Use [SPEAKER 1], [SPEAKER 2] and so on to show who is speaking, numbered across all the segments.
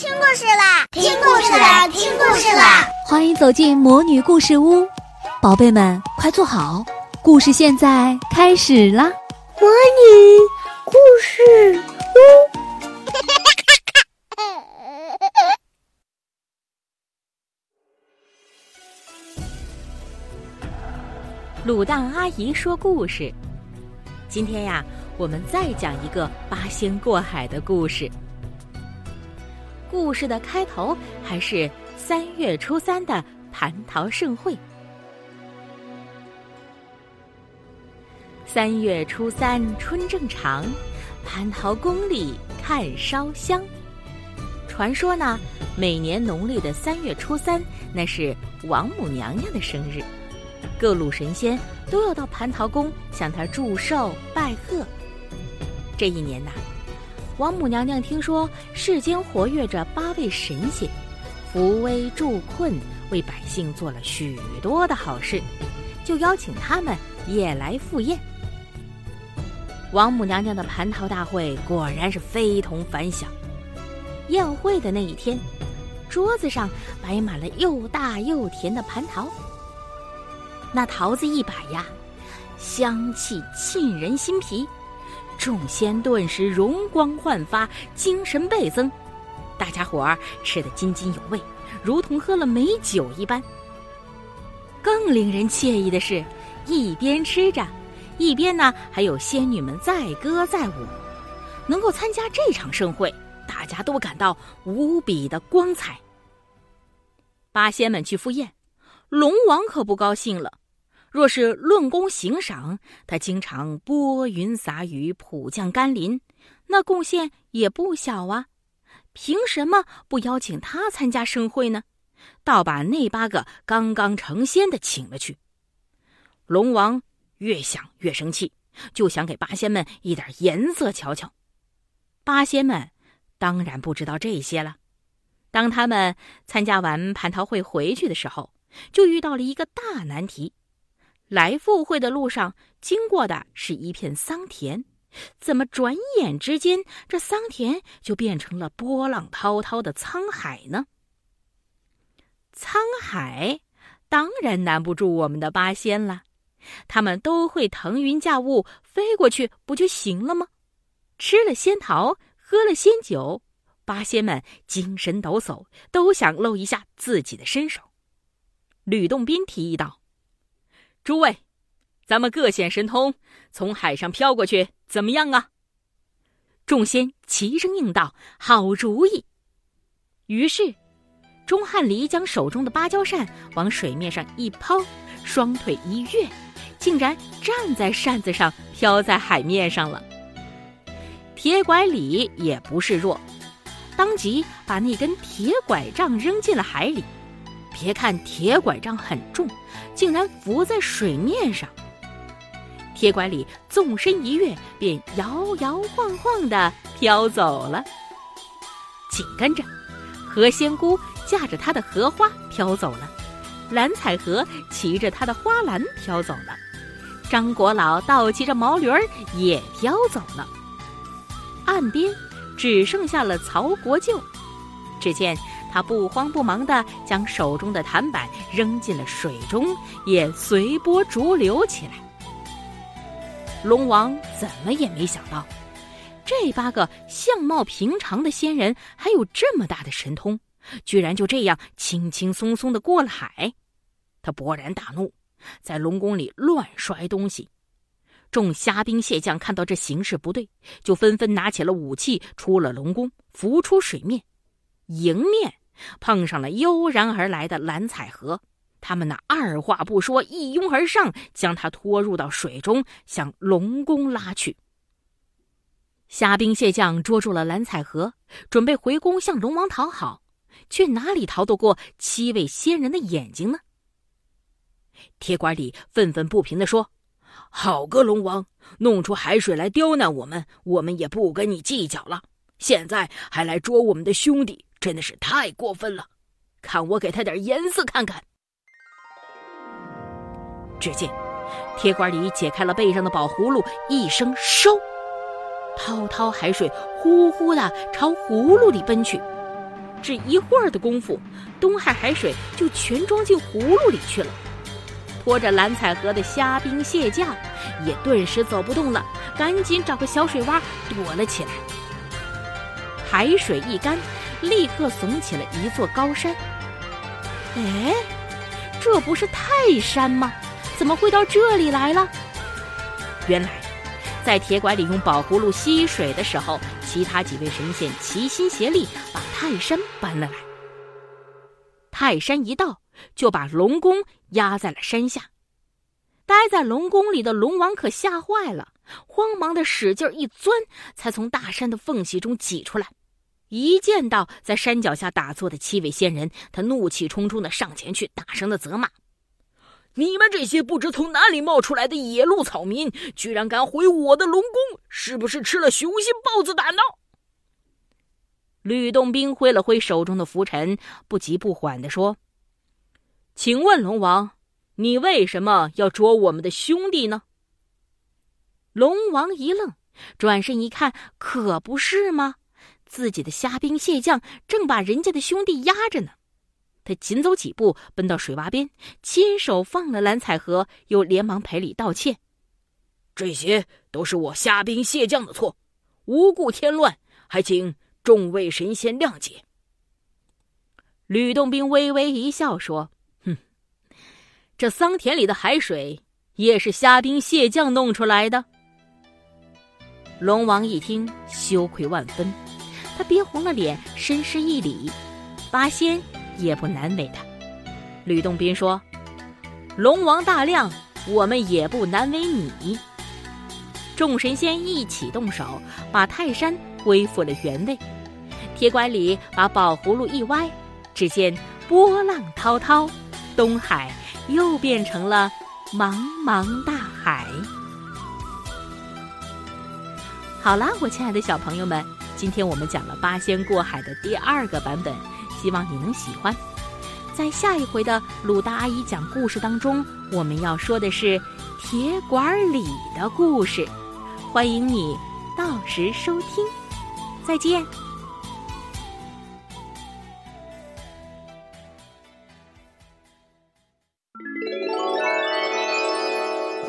[SPEAKER 1] 听故事啦！听故事啦！听故事啦！
[SPEAKER 2] 欢迎走进魔女故事屋，宝贝们快坐好，故事现在开始啦！
[SPEAKER 3] 魔女故事屋，
[SPEAKER 4] 卤蛋阿姨说故事。今天呀，我们再讲一个八仙过海的故事。故事的开头还是三月初三的蟠桃盛会。三月初三春正长，蟠桃宫里看烧香。传说呢，每年农历的三月初三，那是王母娘娘的生日，各路神仙都要到蟠桃宫向她祝寿拜贺。这一年呐。王母娘娘听说世间活跃着八位神仙，扶危助困，为百姓做了许多的好事，就邀请他们也来赴宴。王母娘娘的蟠桃大会果然是非同凡响。宴会的那一天，桌子上摆满了又大又甜的蟠桃。那桃子一摆呀，香气沁人心脾。众仙顿时容光焕发，精神倍增，大家伙儿吃得津津有味，如同喝了美酒一般。更令人惬意的是，一边吃着，一边呢还有仙女们载歌载舞。能够参加这场盛会，大家都感到无比的光彩。八仙们去赴宴，龙王可不高兴了。若是论功行赏，他经常拨云洒雨、普降甘霖，那贡献也不小啊。凭什么不邀请他参加盛会呢？倒把那八个刚刚成仙的请了去。龙王越想越生气，就想给八仙们一点颜色瞧瞧。八仙们当然不知道这些了。当他们参加完蟠桃会回去的时候，就遇到了一个大难题。来赴会的路上，经过的是一片桑田，怎么转眼之间，这桑田就变成了波浪滔滔的沧海呢？沧海当然难不住我们的八仙了，他们都会腾云驾雾飞过去，不就行了吗？吃了仙桃，喝了仙酒，八仙们精神抖擞，都想露一下自己的身手。吕洞宾提议道。诸位，咱们各显神通，从海上飘过去，怎么样啊？众仙齐声应道：“好主意。”于是，钟汉离将手中的芭蕉扇往水面上一抛，双腿一跃，竟然站在扇子上，飘在海面上了。铁拐李也不示弱，当即把那根铁拐杖扔进了海里。别看铁拐杖很重。竟然浮在水面上，铁拐李纵身一跃，便摇摇晃晃地飘走了。紧跟着，何仙姑驾着她的荷花飘走了，蓝采和骑着她的花篮飘走了，张国老倒骑着毛驴儿也飘走了。岸边只剩下了曹国舅，只见。他不慌不忙地将手中的弹板扔进了水中，也随波逐流起来。龙王怎么也没想到，这八个相貌平常的仙人还有这么大的神通，居然就这样轻轻松松地过了海。他勃然大怒，在龙宫里乱摔东西。众虾兵蟹将看到这形势不对，就纷纷拿起了武器，出了龙宫，浮出水面，迎面。碰上了悠然而来的蓝采和，他们那二话不说，一拥而上，将他拖入到水中，向龙宫拉去。虾兵蟹将捉住了蓝采和，准备回宫向龙王讨好，却哪里逃得过七位仙人的眼睛呢？铁拐李愤愤不平地说：“好个龙王，弄出海水来刁难我们，我们也不跟你计较了。现在还来捉我们的兄弟！”真的是太过分了，看我给他点颜色看看。只见铁拐李解开了背上的宝葫芦，一声收，滔滔海水呼呼的朝葫芦里奔去。只一会儿的功夫，东海海水就全装进葫芦里去了。拖着蓝采和的虾兵蟹将也顿时走不动了，赶紧找个小水洼躲了起来。海水一干，立刻耸起了一座高山。哎，这不是泰山吗？怎么会到这里来了？原来，在铁拐李用宝葫芦吸水的时候，其他几位神仙齐心协力把泰山搬了来。泰山一到，就把龙宫压在了山下。待在龙宫里的龙王可吓坏了，慌忙的使劲一钻，才从大山的缝隙中挤出来。一见到在山脚下打坐的七位仙人，他怒气冲冲的上前去，大声的责骂。你们这些不知从哪里冒出来的野鹿草民，居然敢毁我的龙宫，是不是吃了雄心豹子胆呢？吕洞宾挥了挥手中的拂尘，不急不缓地说：“请问龙王，你为什么要捉我们的兄弟呢？”龙王一愣，转身一看，可不是吗？自己的虾兵蟹将正把人家的兄弟压着呢。他紧走几步，奔到水洼边，亲手放了蓝采和，又连忙赔礼道歉：“这些都是我虾兵蟹将的错，无故添乱，还请众位神仙谅解。”吕洞宾微微一笑说：“哼，这桑田里的海水也是虾兵蟹将弄出来的。”龙王一听，羞愧万分，他憋红了脸，深施一礼：“八仙。”也不难为他。吕洞宾说：“龙王大量，我们也不难为你。”众神仙一起动手，把泰山恢复了原位。铁拐李把宝葫芦一歪，只见波浪滔滔，东海又变成了茫茫大海。好啦，我亲爱的小朋友们，今天我们讲了八仙过海的第二个版本。希望你能喜欢。在下一回的鲁大阿姨讲故事当中，我们要说的是铁管里的故事，欢迎你到时收听。再见。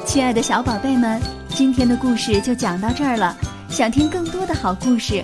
[SPEAKER 2] 亲爱的小宝贝们，今天的故事就讲到这儿了。想听更多的好故事，